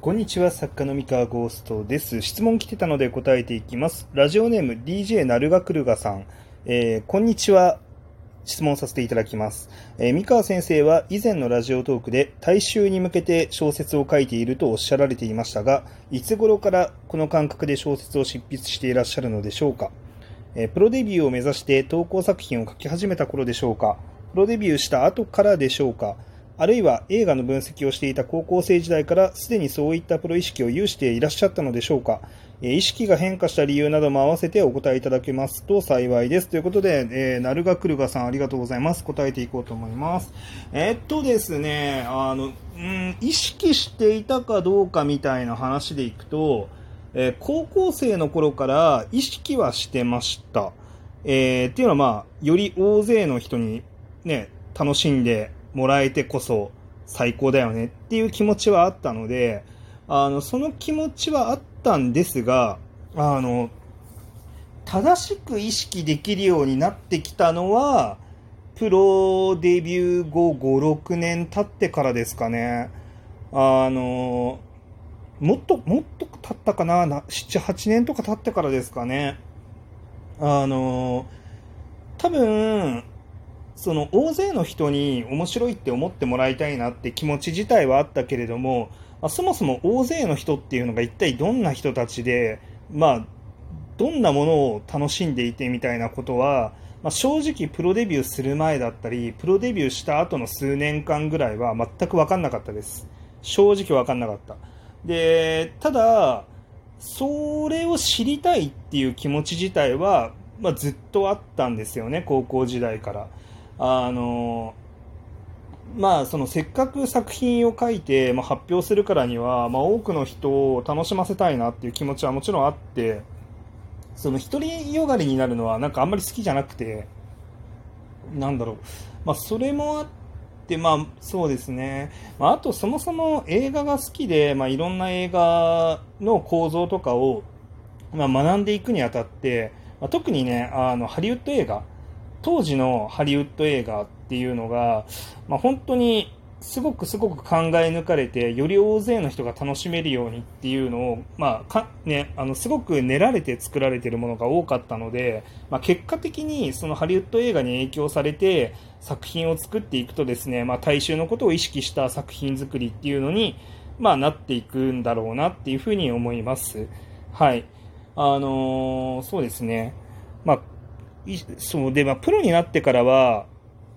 こんにちは、作家の三河ゴーストです。質問来てたので答えていきます。ラジオネーム DJ なるがくるがさん。えーこんにちは。質問させていただきます。えー三河先生は以前のラジオトークで大衆に向けて小説を書いているとおっしゃられていましたが、いつ頃からこの感覚で小説を執筆していらっしゃるのでしょうかえープロデビューを目指して投稿作品を書き始めた頃でしょうかプロデビューした後からでしょうかあるいは映画の分析をしていた高校生時代からすでにそういったプロ意識を有していらっしゃったのでしょうかえ意識が変化した理由なども合わせてお答えいただけますと幸いです。ということで、えー、なるがくるがさんありがとうございます。答えていこうと思います。えーっとですね、あの、うん、意識していたかどうかみたいな話でいくと、えー高校生の頃から意識はしてました。えーっていうのはまあ、より大勢の人にね、楽しんでもらえてこそ最高だよねっていう気持ちはあったので、あの、その気持ちはあったんですが、あの、正しく意識できるようになってきたのは、プロデビュー後5、6年経ってからですかね。あの、もっと、もっと経ったかな、7、8年とか経ってからですかね。あの、多分、その大勢の人に面白いって思ってもらいたいなって気持ち自体はあったけれども、まあそもそも大勢の人っていうのが一体どんな人たちで、まあ、どんなものを楽しんでいてみたいなことは、まあ、正直プロデビューする前だったり、プロデビューした後の数年間ぐらいは全く分かんなかったです。正直分かんなかった。で、ただ、それを知りたいっていう気持ち自体は、まあ、ずっとあったんですよね、高校時代から。あの、まあ、そのせっかく作品を書いて、まあ、発表するからには、まあ、多くの人を楽しませたいなっていう気持ちはもちろんあって、その独りよがりになるのはなんかあんまり好きじゃなくて、なんだろう、まあ、それもあって、まあ、そうですね、まあ、あとそもそも映画が好きで、まあ、いろんな映画の構造とかを、まあ、学んでいくにあたって、まあ、特にね、あのハリウッド映画、当時のハリウッド映画っていうのが、まあ、本当にすごくすごく考え抜かれて、より大勢の人が楽しめるようにっていうのを、まあかね、あのすごく練られて作られているものが多かったので、まあ、結果的にそのハリウッド映画に影響されて作品を作っていくとですね、まあ、大衆のことを意識した作品作りっていうのに、まあ、なっていくんだろうなっていうふうに思います。はい。あのーそうですね。まあ、そうで、まあ、プロになってからは、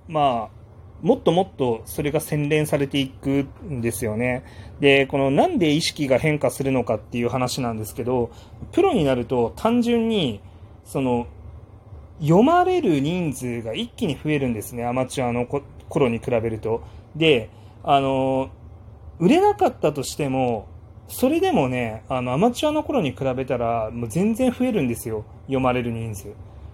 まあ、もっともっとそれが洗練されていくんですよね。で、このなんで意識が変化するのかっていう話なんですけど、プロになると単純に、その、読まれる人数が一気に増えるんですね、アマチュアのこ頃に比べると。で、あの、売れなかったとしても、それでもね、あの、アマチュアの頃に比べたら、もう全然増えるんですよ、読まれる人数。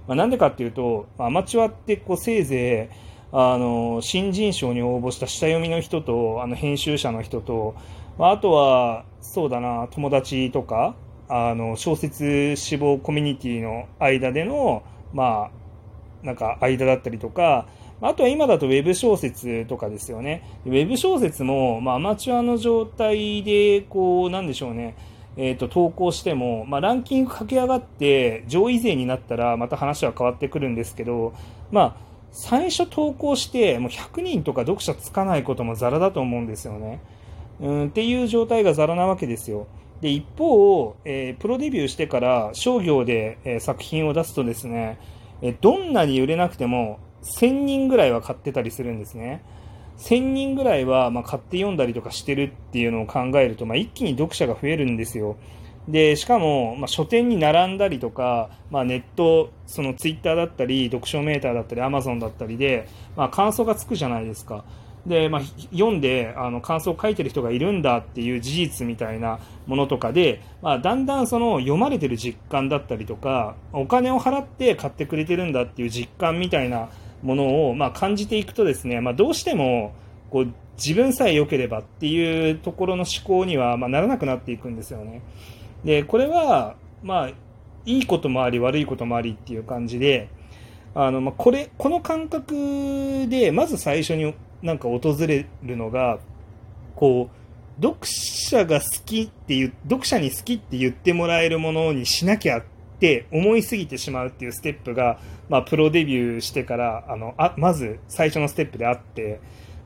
まあ、なんでかっていうと、アマチュアってこうせいぜい、あの、新人賞に応募した下読みの人と、あの、編集者の人と、まあ、あとは、そうだな、友達とか、あの、小説志望コミュニティの間での、まあ、なんか間だったりとか、あとは今だとウェブ小説とかですよね。ウェブ小説も、まあ、アマチュアの状態で、こう、なんでしょうね。えー、と投稿しても、まあ、ランキング駆け上がって上位勢になったらまた話は変わってくるんですけど、まあ、最初投稿してもう100人とか読者つかないこともザラだと思うんですよね。うんっていう状態がザラなわけですよ。で一方、えープロデビューしてから商業で、えー作品を出すとですね、えーどんなに売れなくても1000人ぐらいは買ってたりするんですね。1000人ぐらいは、まあ、買って読んだりとかしてるっていうのを考えると、まあ、一気に読者が増えるんですよ。で、しかも、まあ、書店に並んだりとか、まあ、ネット、そのツイッターだったり、読書メーターだったり、アマゾンだったりで、まあ、感想がつくじゃないですか。で、まあ、読んで、あの、感想を書いてる人がいるんだっていう事実みたいなものとかで、まあ、だんだんその読まれてる実感だったりとか、お金を払って買ってくれてるんだっていう実感みたいなものを、まあ、感じていくとですね、まあ、どうしても、こう、自分さえ良ければっていうところの思考には、まあ、ならなくなっていくんですよね。で、これは、まあ、いいこともあり、悪いこともありっていう感じで、あの、まあ、これ、この感覚で、まず最初になんか訪れるのが、こう、読者が好きっていう、読者に好きって言ってもらえるものにしなきゃってって思いすぎてしまうっていうステップが、まあ、プロデビューしてから、あの、あ、まず最初のステップであって、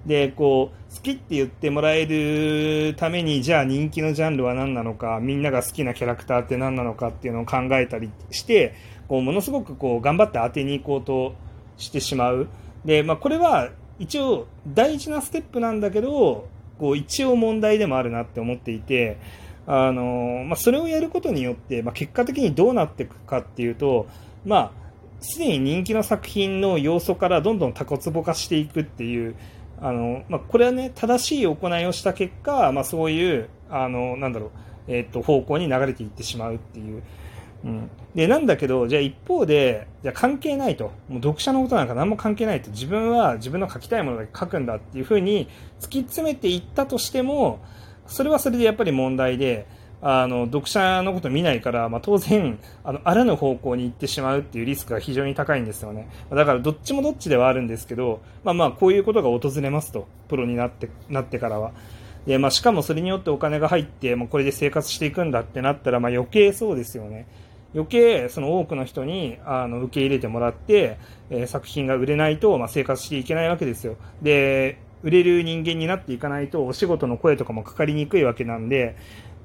で、こう、好きって言ってもらえるために、じゃあ人気のジャンルは何なのか、みんなが好きなキャラクターって何なのかっていうのを考えたりして、こう、ものすごくこう、頑張って当てに行こうとしてしまう。で、まあ、これは一応大事なステップなんだけど、こう、一応問題でもあるなって思っていて、あの、まあ、それをやることによって、まあ、結果的にどうなっていくかっていうと、まあ、すでに人気の作品の要素からどんどんタコツボ化していくっていう、あの、まあ、これはね、正しい行いをした結果、まあ、そういう、あの、なんだろう、えっ、と、方向に流れていってしまうっていう。うん。で、なんだけど、じゃあ一方で、じゃあ関係ないと。もう読者のことなんか何も関係ないと。自分は自分の書きたいものだけ書くんだっていうふうに突き詰めていったとしても、それはそれでやっぱり問題で、あの、読者のこと見ないから、まあ、当然、あの、あらぬ方向に行ってしまうっていうリスクが非常に高いんですよね。だから、どっちもどっちではあるんですけど、まあまあ、こういうことが訪れますと。プロになって、なってからは。で、まあ、しかもそれによってお金が入って、まあ、これで生活していくんだってなったら、まあ、余計そうですよね。余計、その多くの人に、あの、受け入れてもらって、えー、作品が売れないと、まあ、生活していけないわけですよ。で、売れる人間になっていかないと、お仕事の声とかもかかりにくいわけなんで、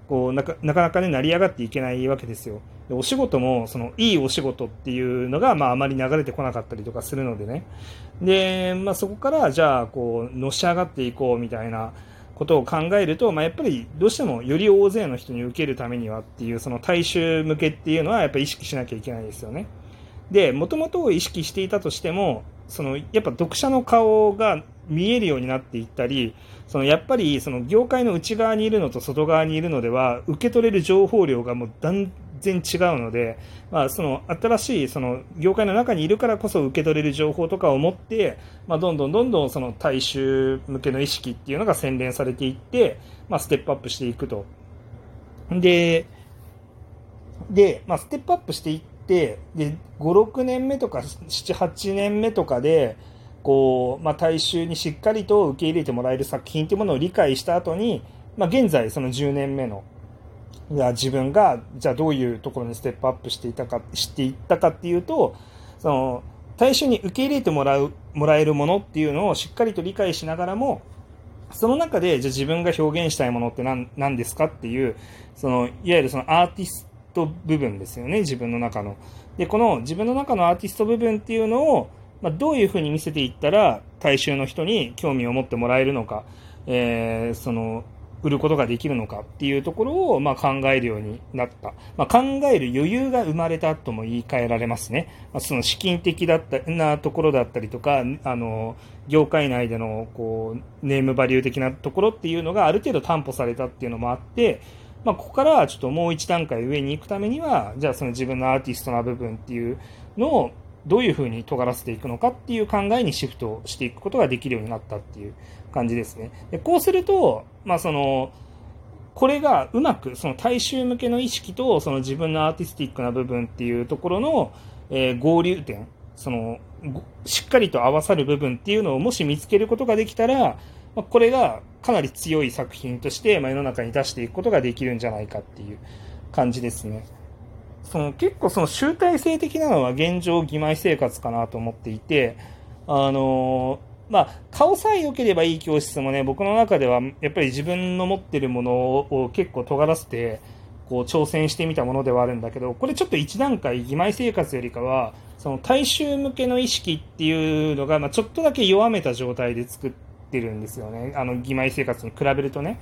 こうなかなかね、成り上がっていけないわけですよ。でお仕事も、その、いいお仕事っていうのが、まあ、あまり流れてこなかったりとかするのでね。で、まあ、そこから、じゃあ、こう、のし上がっていこうみたいなことを考えると、まあ、やっぱり、どうしても、より大勢の人に受けるためにはっていう、その大衆向けっていうのは、やっぱり意識しなきゃいけないですよね。で、もともと意識していたとしても、その、やっぱ読者の顔が見えるようになっていったり、そのやっぱりその業界の内側にいるのと外側にいるのでは受け取れる情報量がもう断然違うので、まあ、その新しいその業界の中にいるからこそ受け取れる情報とかを持って、まあ、どんどんどんどんその大衆向けの意識っていうのが洗練されていって、まあ、ステップアップしていくと。で、で、まあ、ステップアップしていって、で、5、6年目とか7、8年目とかで、こう、まあ、大衆にしっかりと受け入れてもらえる作品というものを理解した後に、まあ、現在その10年目の、いや自分が、じゃあどういうところにステップアップしていたか、していったかっていうと、その、大衆に受け入れてもらう、もらえるものっていうのをしっかりと理解しながらも、その中で、じゃあ自分が表現したいものって何何ですかっていう、その、いわゆるそのアーティスト部分ですよね、自分の中の。で、この自分の中のアーティスト部分っていうのを、まあ、どういうふうに見せていったら大衆の人に興味を持ってもらえるのか、えー、その売ることができるのかっていうところを、まあ、考えるようになった。まあ、考える余裕が生まれたとも言い換えられますね。まあ、その資金的だったなところだったりとか、あの、業界内での、こう、ネームバリュー的なところっていうのがある程度担保されたっていうのもあって、まあ、ここからはちょっともう一段階上に行くためには、じゃあその自分のアーティストな部分っていうのを、どういうふうに尖らせていくのかっていう考えにシフトしていくことができるようになったっていう感じですね。でこうすると、まあその、これがうまくその大衆向けの意識とその自分のアーティスティックな部分っていうところの、えー、合流点、その、しっかりと合わさる部分っていうのをもし見つけることができたら、まあ、これがかなり強い作品として、ま、世の中に出していくことができるんじゃないかっていう感じですね。その結構その集大成的なのは現状義妹生活かなと思っていて、あのまあ、顔さえ良ければいい教室もね、僕の中ではやっぱり自分の持ってるものを結構尖らせて、こう挑戦してみたものではあるんだけど、これちょっと一段階義妹生活よりかは、その大衆向けの意識っていうのが、まあ、ちょっとだけ弱めた状態で作ってるんですよね。あの、義妹生活に比べるとね。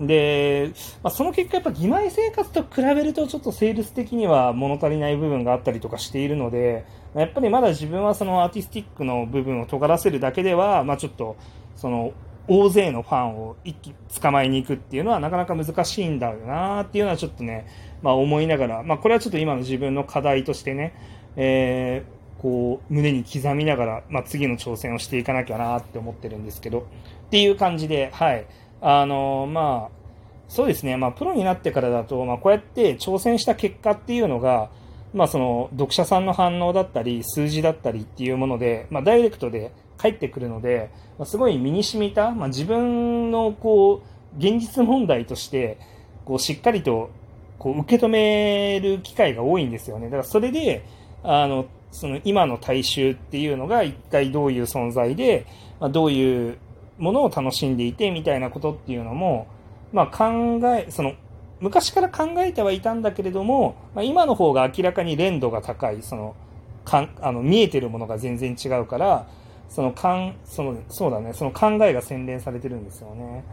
で、まあ、その結果、やっぱ義妹生活と比べると、ちょっとセールス的には物足りない部分があったりとかしているので、やっぱりまだ自分はそのアーティスティックの部分を尖らせるだけでは、まあ、ちょっと、その、大勢のファンを一気捕まえに行くっていうのはなかなか難しいんだよなっていうのはちょっとね、まあ思いながら、まあこれはちょっと今の自分の課題としてね、えー、こう、胸に刻みながら、まあ次の挑戦をしていかなきゃなって思ってるんですけど、っていう感じで、はい。あのまあ、そうですね、まあ、プロになってからだと、まあ、こうやって挑戦した結果っていうのが、まあ、その読者さんの反応だったり、数字だったりっていうもので、まあ、ダイレクトで返ってくるので、まあ、すごい身に染みた、まあ、自分のこう現実問題として、こう、しっかりと、こう、受け止める機会が多いんですよね。だからそれで、あの、その今の大衆っていうのが一体どういう存在で、まあ、どういうものを楽しんでいてみたいなことっていうのも、まあ、考え、その、昔から考えてはいたんだけれども、まあ、今の方が明らかに連度が高い、その、かんあの見えてるものが全然違うから、そのかん、その、そうだね、その考えが洗練されてるんですよね。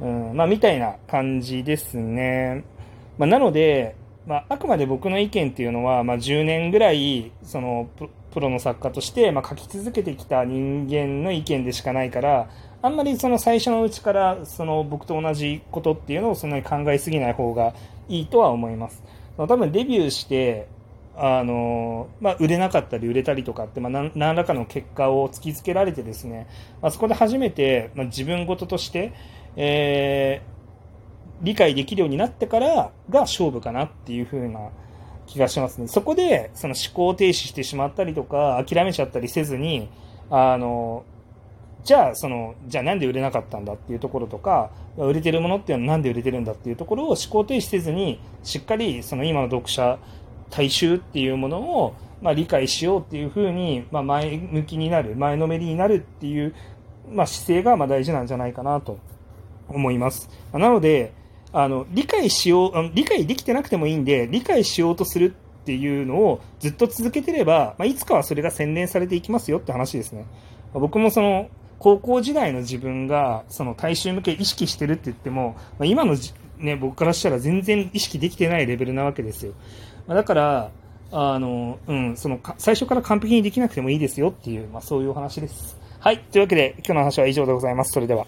うん、まあ、みたいな感じですね。まあ、なので、まあ、あくまで僕の意見っていうのは、まあ、10年ぐらい、その、プロの作家として、まあ、書き続けてきた人間の意見でしかないから、あんまりその最初のうちから、その僕と同じことっていうのをそんなに考えすぎない方がいいとは思います。多分デビューして、あの、まあ、売れなかったり売れたりとかって、まあ、何らかの結果を突きつけられてですね、まあ、そこで初めて、まあ、自分事として、えー、理解できるようになってからが勝負かなっていう風な気がしますね。そこで、その思考停止してしまったりとか、諦めちゃったりせずに、あの、じゃあ、その、じゃあなんで売れなかったんだっていうところとか、売れてるものっていうのはなんで売れてるんだっていうところを思考停止せずに、しっかりその今の読者、大衆っていうものを、まあ、理解しようっていうふうに、まあ、前向きになる、前のめりになるっていう、まあ、姿勢がまあ大事なんじゃないかなと思います。なので、あの、理解しよう、理解できてなくてもいいんで、理解しようとするっていうのをずっと続けてれば、まあ、いつかはそれが洗練されていきますよって話ですね。僕もその、高校時代の自分が、その大衆向け意識してるって言っても、まあ、今のね、僕からしたら全然意識できてないレベルなわけですよ。まあ、だから、あの、うん、その、最初から完璧にできなくてもいいですよっていう、まあそういうお話です。はい。というわけで、今日の話は以上でございます。それでは。